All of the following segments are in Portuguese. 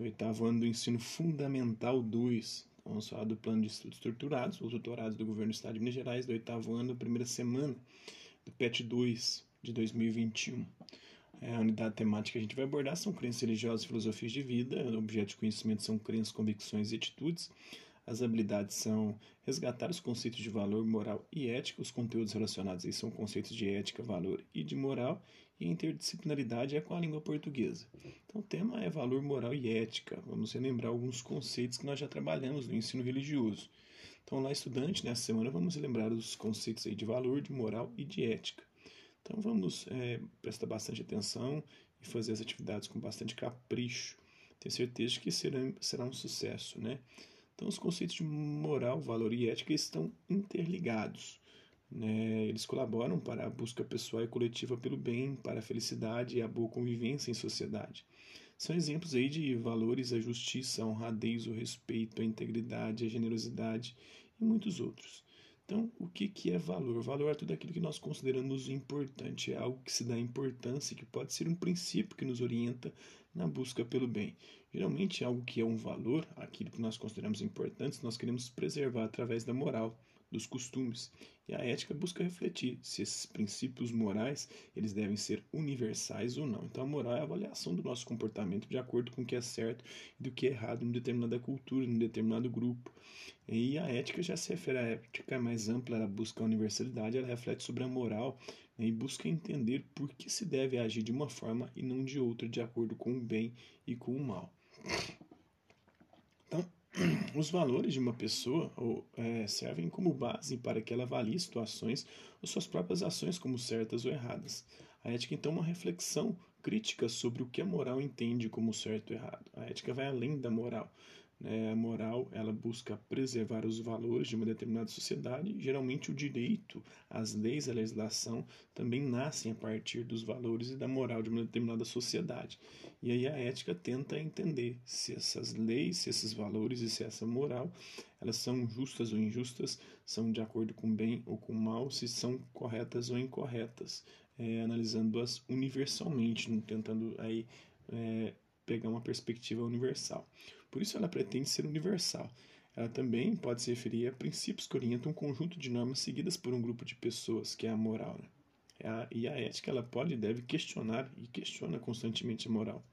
do oitavo ano do ensino fundamental 2. Então, vamos falar do plano de estudos estruturados, os doutorados do governo do estado de Minas Gerais, do oitavo ano, primeira semana do PET 2 de 2021. É, a unidade temática que a gente vai abordar são crenças religiosas e filosofias de vida, objeto de conhecimento são crenças, convicções e atitudes, as habilidades são resgatar os conceitos de valor, moral e ética, os conteúdos relacionados aí são conceitos de ética, valor e de moral, e interdisciplinaridade é com a língua portuguesa. Então o tema é valor, moral e ética. Vamos relembrar alguns conceitos que nós já trabalhamos no ensino religioso. Então lá estudante, nessa semana vamos lembrar os conceitos aí de valor, de moral e de ética. Então vamos é, prestar bastante atenção e fazer as atividades com bastante capricho. Tenho certeza que será, será um sucesso, né? Então os conceitos de moral, valor e ética estão interligados. Né? Eles colaboram para a busca pessoal e coletiva pelo bem, para a felicidade e a boa convivência em sociedade. São exemplos aí de valores a justiça, a honradez, o respeito, a integridade, a generosidade e muitos outros. Então, o que, que é valor? Valor é tudo aquilo que nós consideramos importante, é algo que se dá importância, que pode ser um princípio que nos orienta na busca pelo bem. Geralmente, algo que é um valor, aquilo que nós consideramos importante, nós queremos preservar através da moral, dos costumes. E a ética busca refletir se esses princípios morais eles devem ser universais ou não. Então a moral é a avaliação do nosso comportamento de acordo com o que é certo e do que é errado em determinada cultura, em determinado grupo. E a ética já se refere à ética mais ampla, ela busca a universalidade, ela reflete sobre a moral né, e busca entender por que se deve agir de uma forma e não de outra, de acordo com o bem e com o mal. Então, os valores de uma pessoa ou, é, servem como base para que ela avalie situações ou suas próprias ações como certas ou erradas. A ética, então, é uma reflexão crítica sobre o que a moral entende como certo ou errado. A ética vai além da moral. Né? A moral ela busca preservar os valores de uma determinada sociedade. Geralmente, o direito, as leis, a legislação também nascem a partir dos valores e da moral de uma determinada sociedade. E aí a ética tenta entender se essas leis, se esses valores e se essa moral elas são justas ou injustas, são de acordo com bem ou com mal, se são corretas ou incorretas, é, analisando-as universalmente, tentando aí é, pegar uma perspectiva universal. Por isso ela pretende ser universal. Ela também pode se referir a princípios que orientam um conjunto de normas seguidas por um grupo de pessoas, que é a moral. Né? É e a ética ela pode e deve questionar e questiona constantemente a moral.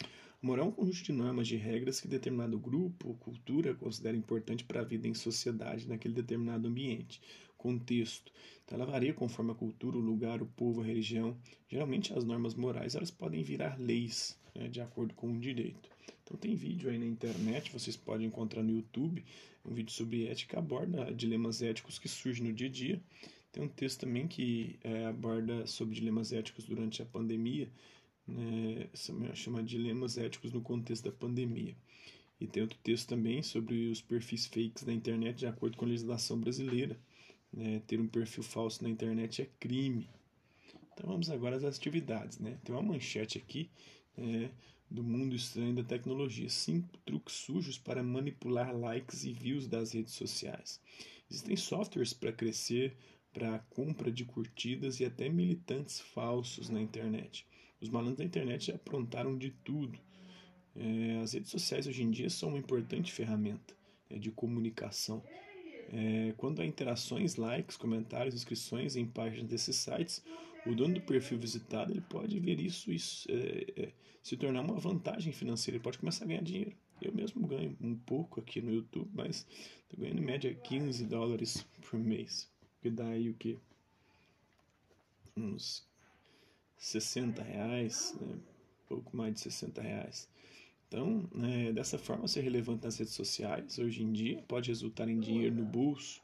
A moral é um conjunto de normas, de regras que determinado grupo ou cultura considera importante para a vida em sociedade, naquele determinado ambiente, contexto. Então ela varia conforme a cultura, o lugar, o povo, a religião. Geralmente as normas morais elas podem virar leis, né, de acordo com o direito. Então tem vídeo aí na internet, vocês podem encontrar no YouTube, um vídeo sobre ética aborda dilemas éticos que surgem no dia a dia. Tem um texto também que é, aborda sobre dilemas éticos durante a pandemia, né, chama Dilemas Éticos no Contexto da Pandemia. E tem outro texto também sobre os perfis fakes da internet de acordo com a legislação brasileira. Né, ter um perfil falso na internet é crime. Então vamos agora às atividades. Né? Tem uma manchete aqui é, do mundo estranho da tecnologia. Cinco truques sujos para manipular likes e views das redes sociais. Existem softwares para crescer, para compra de curtidas e até militantes falsos na internet. Os malandros da internet já aprontaram de tudo. É, as redes sociais hoje em dia são uma importante ferramenta é, de comunicação. É, quando há interações, likes, comentários, inscrições em páginas desses sites, o dono do perfil visitado ele pode ver isso, isso é, é, se tornar uma vantagem financeira, ele pode começar a ganhar dinheiro. Eu mesmo ganho um pouco aqui no YouTube, mas estou ganhando em média 15 dólares por mês, que dá aí o que? Uns 60 reais, né? pouco mais de 60 reais. Então, né, dessa forma, ser relevante nas redes sociais hoje em dia pode resultar em dinheiro no bolso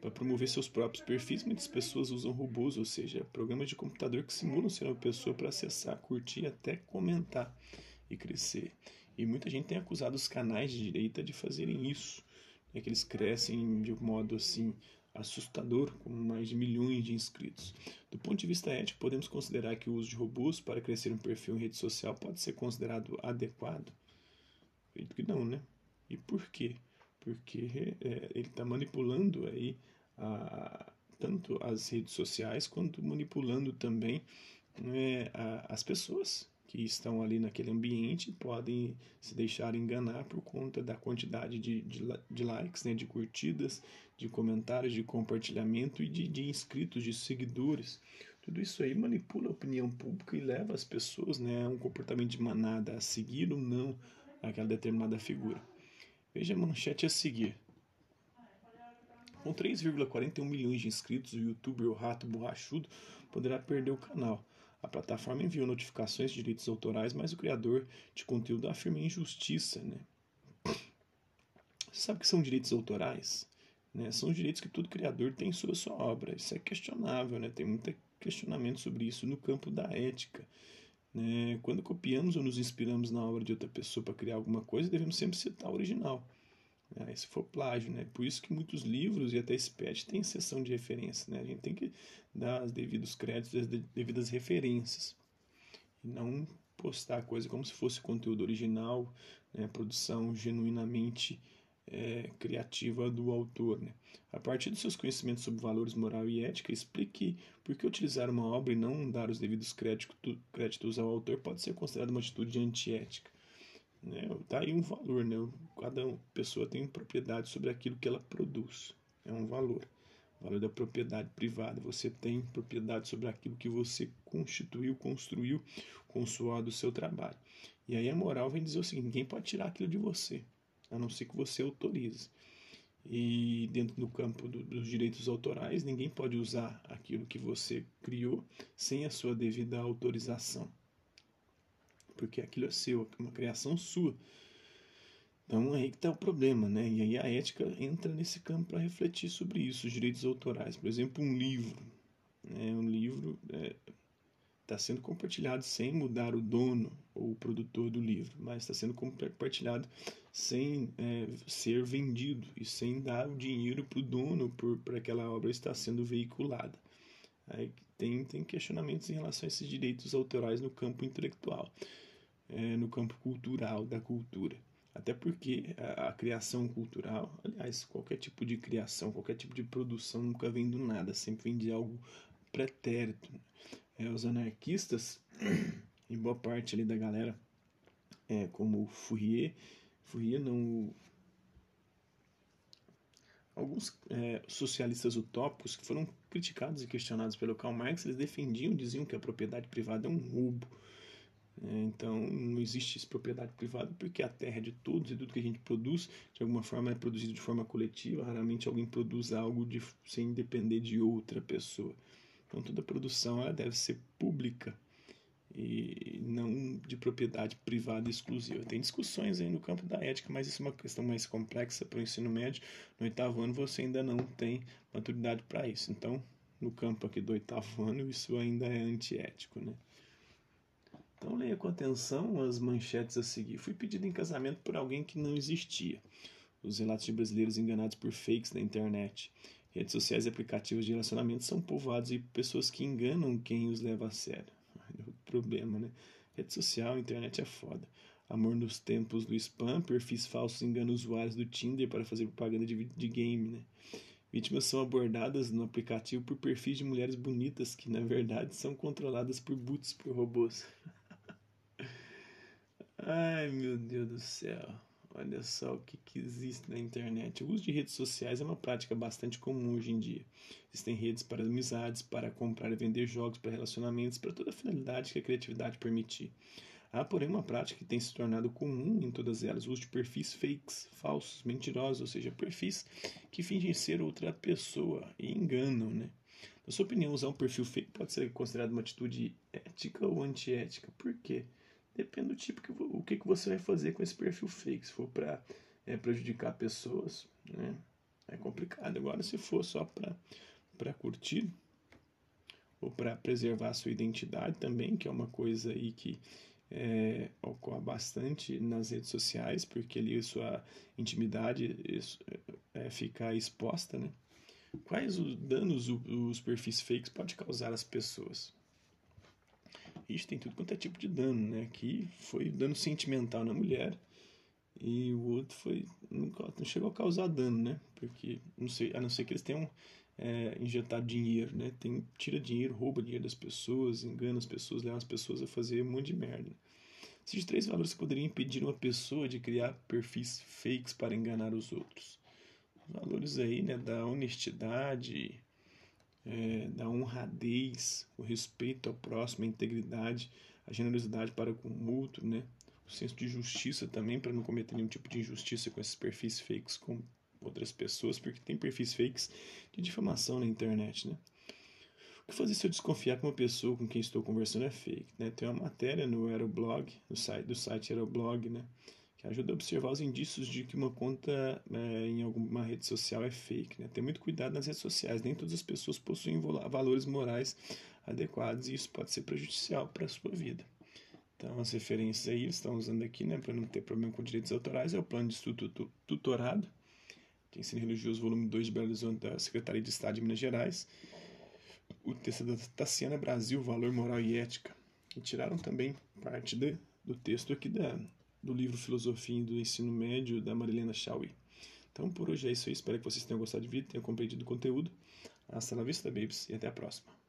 para promover seus próprios perfis, muitas pessoas usam robôs, ou seja, programas de computador que simulam ser uma pessoa para acessar, curtir, até comentar e crescer. E muita gente tem acusado os canais de direita de fazerem isso, é que eles crescem de um modo assim assustador, com mais de milhões de inscritos. Do ponto de vista ético, podemos considerar que o uso de robôs para crescer um perfil em rede social pode ser considerado adequado? Acredito que não, né? E por quê? porque é, ele está manipulando aí a, tanto as redes sociais quanto manipulando também né, a, as pessoas que estão ali naquele ambiente podem se deixar enganar por conta da quantidade de, de, de likes, né, de curtidas, de comentários, de compartilhamento e de, de inscritos, de seguidores. Tudo isso aí manipula a opinião pública e leva as pessoas né, a um comportamento de manada, a seguir ou não aquela determinada figura. Veja a manchete a seguir. Com 3,41 milhões de inscritos, o youtuber O Rato Borrachudo poderá perder o canal. A plataforma enviou notificações de direitos autorais, mas o criador de conteúdo afirma injustiça. Né? Você sabe o que são direitos autorais? Né? São os direitos que todo criador tem sobre a sua obra. Isso é questionável, né? tem muito questionamento sobre isso no campo da ética. Né? Quando copiamos ou nos inspiramos na obra de outra pessoa para criar alguma coisa, devemos sempre citar o original né, se for plágio, né? Por isso que muitos livros e até SPED têm seção de referência, né? A gente tem que dar os devidos créditos, as devidas referências e não postar a coisa como se fosse conteúdo original, né? Produção genuinamente é, criativa do autor, né? A partir dos seus conhecimentos sobre valores moral e ética, explique por que utilizar uma obra e não dar os devidos créditos ao autor pode ser considerado uma atitude antiética. Né? Tá aí um valor, né? Cada pessoa tem propriedade sobre aquilo que ela produz. É um valor. O valor da propriedade privada. Você tem propriedade sobre aquilo que você constituiu, construiu com o seu trabalho. E aí a moral vem dizer o seguinte: ninguém pode tirar aquilo de você, a não ser que você autorize. E dentro do campo do, dos direitos autorais, ninguém pode usar aquilo que você criou sem a sua devida autorização porque aquilo é seu, é uma criação sua. Então aí que está o problema, né? E aí a ética entra nesse campo para refletir sobre isso, os direitos autorais. Por exemplo, um livro. Né? Um livro está é, tá sendo compartilhado sem mudar o dono ou produtor do livro, mas está sendo compartilhado sem é, ser vendido e sem dar o dinheiro para o dono por, por aquela obra estar sendo veiculada. Aí tem, tem questionamentos em relação a esses direitos autorais no campo intelectual é, no campo cultural, da cultura. Até porque a, a, criação cultural, aliás, qualquer tipo de criação, qualquer tipo de produção nunca vem do nada, sempre vem de algo pretérito. É, os anarquistas, e boa parte ali da galera, é, como Fourier, Fourier não. Alguns é, socialistas utópicos que foram criticados e questionados pelo Karl Marx, eles defendiam, diziam que a propriedade privada é um roubo, é, então, não existe propriedade privada porque a terra é de todos e tudo que a gente produz, de alguma forma, é produzido de forma coletiva. Raramente alguém produz algo de, sem depender de outra pessoa. Então, toda produção ela deve ser pública e não de propriedade privada exclusiva. Tem discussões aí no campo da ética, mas isso é uma questão mais complexa para o ensino médio. No oitavo ano você ainda não tem maturidade para isso. Então, no campo aqui do oitavo ano, isso ainda é antiético, né? Então leia com atenção as manchetes a seguir. Fui pedido em casamento por alguém que não existia. Os relatos de brasileiros enganados por fakes na internet. Redes sociais e aplicativos de relacionamento são povoados e pessoas que enganam quem os leva a sério. Problema, né? Rede social, internet é foda. Amor nos tempos do spam, perfis falsos enganam usuários do Tinder para fazer propaganda de, de game, né? Vítimas são abordadas no aplicativo por perfis de mulheres bonitas que, na verdade, são controladas por bots, por robôs. Ai, meu Deus do céu. Olha só o que, que, existe na internet. O uso de redes sociais é uma prática bastante comum hoje em dia. Existem redes para amizades, para comprar e vender jogos, para relacionamentos, para toda a finalidade que a criatividade permitir. Há, porém, uma prática que tem se tornado comum em todas elas, o uso de perfis fakes, falsos, mentirosos, ou seja, perfis que fingem ser outra pessoa e enganam, né? Na sua opinião, usar um perfil fake pode ser considerado uma atitude ética ou antiética? Por quê? Depende do tipo que o que, que você vai fazer com esse perfil fake. Se for para é, prejudicar pessoas, né? É complicado. Agora, se for só para curtir ou para preservar a sua identidade também, que é uma coisa aí que é, ocorre bastante nas redes sociais, porque ali sua intimidade é, é, fica exposta, né? Quais os danos os perfis fakes podem causar às pessoas? Ixi, tem tudo quanto é tipo de dano, né? Aqui foi dano sentimental na mulher e o outro foi. Não, não chegou a causar dano, né? Porque, não sei, a não ser que eles tenham é, injetar dinheiro, né? Tem, tira dinheiro, rouba dinheiro das pessoas, engana as pessoas, leva as pessoas a fazer um monte de merda. Existem três valores que poderiam impedir uma pessoa de criar perfis fakes para enganar os outros. Os valores aí, né, da honestidade, é, da honradez, o respeito ao próximo, a integridade, a generosidade para com o outro, né? O senso de justiça também, para não cometer nenhum tipo de injustiça com esses perfis fakes com outras pessoas, porque tem perfis fakes de difamação na internet, né? O que fazer se eu desconfiar que uma pessoa com quem estou conversando é fake, né? Tem uma matéria no Aeroblog, no site do site Aeroblog, né? Que ajuda a observar os indícios de que uma conta é, em alguma rede social é fake. Né? Ter muito cuidado nas redes sociais, nem todas as pessoas possuem valores morais adequados e isso pode ser prejudicial para a sua vida. Então, as referências aí eles estão usando aqui, né, para não ter problema com direitos autorais, é o Plano de Estudo Tutorado, de Ensino Religioso, volume 2 de Belo Horizonte, da Secretaria de Estado de Minas Gerais, o texto da Tassiana Brasil, Valor Moral e Ética, e tiraram também parte de, do texto aqui da do livro Filosofia do Ensino Médio, da Marilena Chauí. Então, por hoje é isso aí. Espero que vocês tenham gostado do vídeo, tenham compreendido o conteúdo. Hasta la vista, e até a próxima.